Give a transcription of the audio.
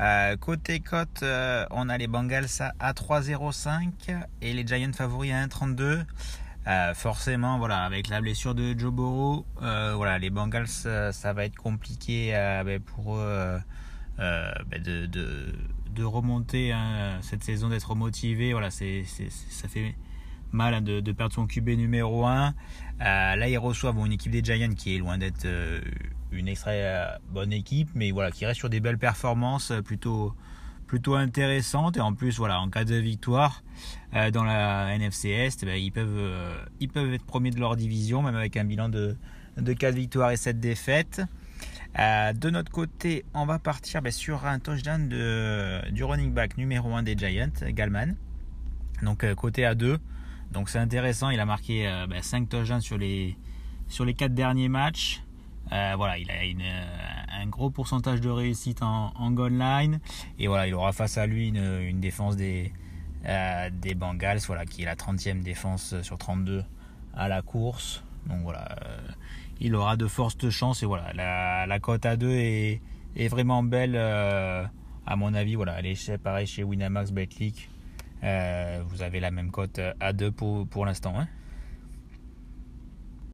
Euh, côté cote, euh, on a les Bengals à 3,05 et les Giants favoris à 1,32. Euh, forcément, voilà, avec la blessure de Joe Burrow, voilà, les Bengals, ça va être compliqué ben, pour eux ben, de, de, de, remonter hein, cette saison, d'être motivé. Voilà, c'est, ça fait mal hein, de, perdre son QB numéro 1. là, ils reçoivent une équipe des Giants qui est loin d'être une extra bonne équipe, mais voilà, qui reste sur des belles performances plutôt plutôt intéressantes. Et en plus voilà en cas de victoire euh, dans la NFC Est eh ben, ils peuvent euh, ils peuvent être premiers de leur division même avec un bilan de, de 4 victoires et 7 défaites. Euh, de notre côté on va partir ben, sur un touchdown de, du running back numéro 1 des Giants Galman donc côté à 2 donc c'est intéressant il a marqué 5 ben, touchdowns sur les sur les 4 derniers matchs euh, voilà, il a euh, un gros pourcentage de réussite en, en line. Et voilà, il aura face à lui une, défense des, euh, des Bengals, voilà, qui est la 30e défense sur 32 à la course. Donc voilà, il aura de fortes chances. Et voilà, la, la cote à 2 est, est, vraiment belle, à mon avis. Voilà, elle est pareil chez Winamax Betclic. vous avez la même cote à 2 pour, pour l'instant. Hein.